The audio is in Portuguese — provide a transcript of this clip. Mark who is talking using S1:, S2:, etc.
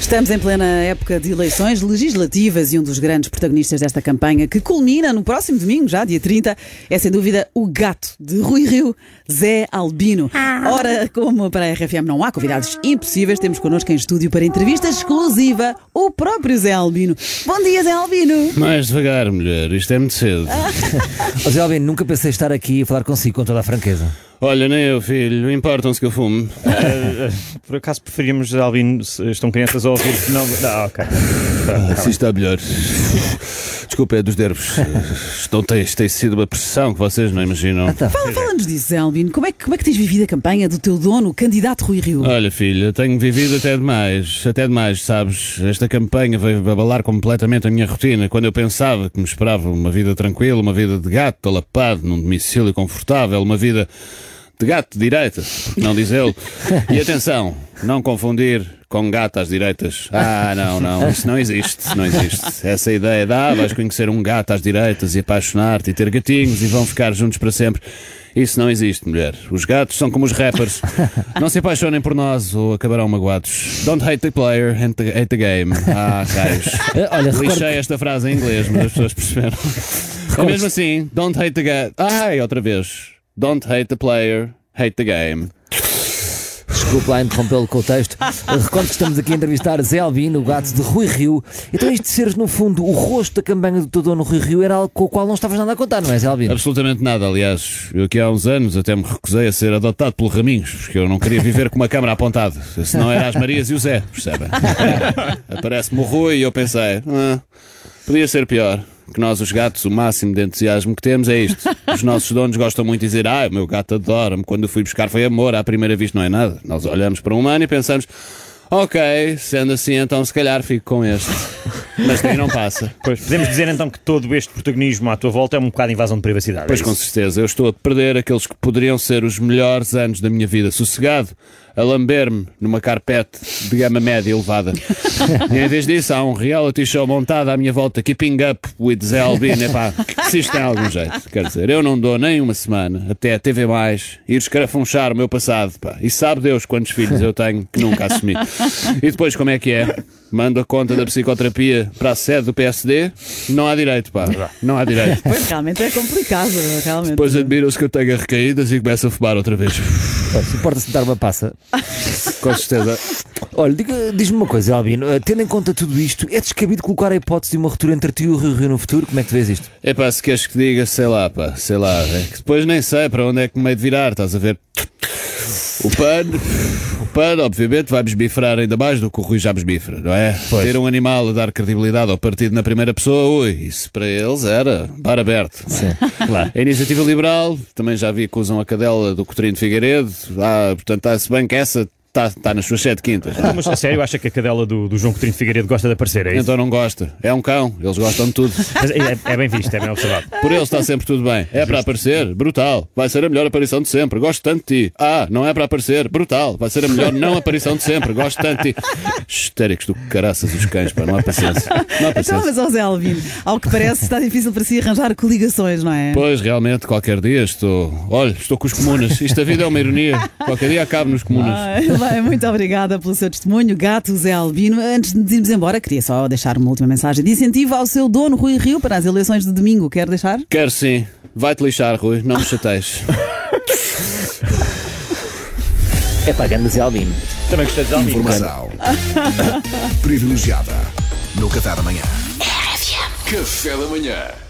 S1: Estamos em plena época de eleições legislativas e um dos grandes protagonistas desta campanha, que culmina no próximo domingo, já dia 30, é sem dúvida o gato de Rui Rio, Zé Albino. Ora, como para a RFM não há convidados impossíveis, temos connosco em estúdio para entrevista exclusiva o próprio Zé Albino. Bom dia, Zé Albino!
S2: Mais devagar, mulher, isto é muito cedo.
S3: Ó Zé Albino, nunca pensei estar aqui a falar consigo com toda a franqueza.
S2: Olha, nem eu, filho, importam-se que eu fume.
S4: Por acaso preferíamos, Albino, estão crianças a ouvir? Não, não ok.
S2: Assim está melhor. Desculpa, é dos nervos. Estão, tem, tem sido uma pressão que vocês não imaginam.
S1: Fala- Fala-nos disso, Zé Albino. Como é, que, como é que tens vivido a campanha do teu dono, o candidato Rui Rio?
S2: Olha, filha, tenho vivido até demais, até demais, sabes? Esta campanha veio abalar completamente a minha rotina. Quando eu pensava que me esperava uma vida tranquila, uma vida de gato alapado num domicílio confortável, uma vida de gato de direita, não diz ele. E atenção, não confundir com gato às direitas. Ah, não, não, isso não existe, não existe. Essa ideia de, ah, vais conhecer um gato às direitas e apaixonar-te e ter gatinhos e vão ficar juntos para sempre. Isso não existe, mulher. Os gatos são como os rappers. Não se apaixonem por nós ou acabarão magoados. Don't hate the player, hate the, game. Ah, raios.
S3: Eh, Olha, recordo,
S2: Lixei esta frase em inglês, mas as pessoas perceberam. É mesmo assim. Don't hate the game. Ai, outra vez. Don't hate the player, hate the game.
S3: desculpe lá interrompê-lo com o texto. Recordo que estamos aqui a entrevistar Zé Albino, o gato de Rui Rio. Então, isto de seres, no fundo, o rosto da campanha do teu dono Rui Rio era algo com o qual não estavas nada a contar, não é, Zé Albino?
S2: Absolutamente nada, aliás. Eu aqui há uns anos até me recusei a ser adotado pelo Raminhos, porque eu não queria viver com uma câmara apontada. Senão era as Marias e o Zé, percebem? Aparece-me o Rui e eu pensei, ah, podia ser pior. Que nós, os gatos, o máximo de entusiasmo que temos é isto. Os nossos donos gostam muito de dizer, ah, o meu gato adora-me. Quando eu fui buscar foi amor, à primeira vista não é nada. Nós olhamos para um humano e pensamos, ok, sendo assim, então se calhar fico com este. Mas daí não passa.
S4: Pois, podemos dizer então que todo este protagonismo à tua volta é um bocado invasão de privacidade.
S2: Pois
S4: é
S2: com certeza, eu estou a perder aqueles que poderiam ser os melhores anos da minha vida, sossegado, a lamber-me numa carpete de gama média elevada. e em vez disso, há um reality show montado à minha volta, Keeping Up with Zé Albino. Epá, se isto tem algum jeito, quer dizer, eu não dou nem uma semana até a TV Mais ir escarafunchar o meu passado, pá. E sabe Deus quantos filhos eu tenho que nunca assumi. E depois, como é que é? Mando a conta da psicoterapia para a sede do PSD, não há direito, pá. Não há direito.
S1: Pois, realmente é complicado, realmente.
S2: Depois admiram-se que eu tenho recaídas e começo a fumar outra vez.
S3: Importa-se dar uma passa.
S2: Com certeza.
S3: Olha, diz-me uma coisa, Albino. eh, Tendo em conta tudo isto, é descabido colocar a hipótese de uma ruptura entre ti e o Rio Rio no futuro? Como é que tu vês isto?
S2: É pá, se queres que diga, sei lá, pá, sei lá. É que depois nem sei para onde é que me hei de virar, estás a ver? O pano, o pano, obviamente, vai-me esbifrar ainda mais do que o Rui já me esbifra, não é? Ter um animal a dar credibilidade ao partido na primeira pessoa, ui, isso para eles era bar aberto.
S3: Sim, claro.
S2: A iniciativa liberal, também já vi que usam a cadela do Coutinho de Figueiredo, ah, portanto, está-se bem que essa está, está nas suas sete quintas.
S4: Mas a sério, acha que a cadela do, do João Coutinho de Figueiredo gosta de aparecer, é isso?
S2: Então não gosta. É um cão, eles gostam de tudo.
S4: Mas é, é bem visto, é bem observado.
S2: Por ele está sempre tudo bem. É para aparecer? Brutal. Vai ser a melhor aparição de sempre. Gosto tanto de ti. Ah, não é para aparecer? Brutal. Vai ser a melhor não aparição de sempre. Gosto tanto de ti. Histéricos do caraças os cães, pá. Não há paciência. Não há
S1: Então,
S2: paciência.
S1: mas, ó Zé Albino, ao que parece, está difícil para si arranjar coligações, não é?
S2: Pois, realmente, qualquer dia estou. Olha, estou com os comunas. Isto a vida é uma ironia. Qualquer dia acabo nos comunas.
S1: Ai, bem, muito obrigada pelo seu testemunho, gato Zé Albino. Antes de irmos embora, queria só deixar uma última mensagem de incentivo ao seu dono Rui Rio para as eleições de domingo. Quer deixar?
S2: Quero sim. Vai-te lixar, Rui. Não me chateies.
S3: É pagando Zé Albino.
S4: Também gostei de Albino.
S5: Informação privilegiada no Café da Manhã.
S6: Café da manhã.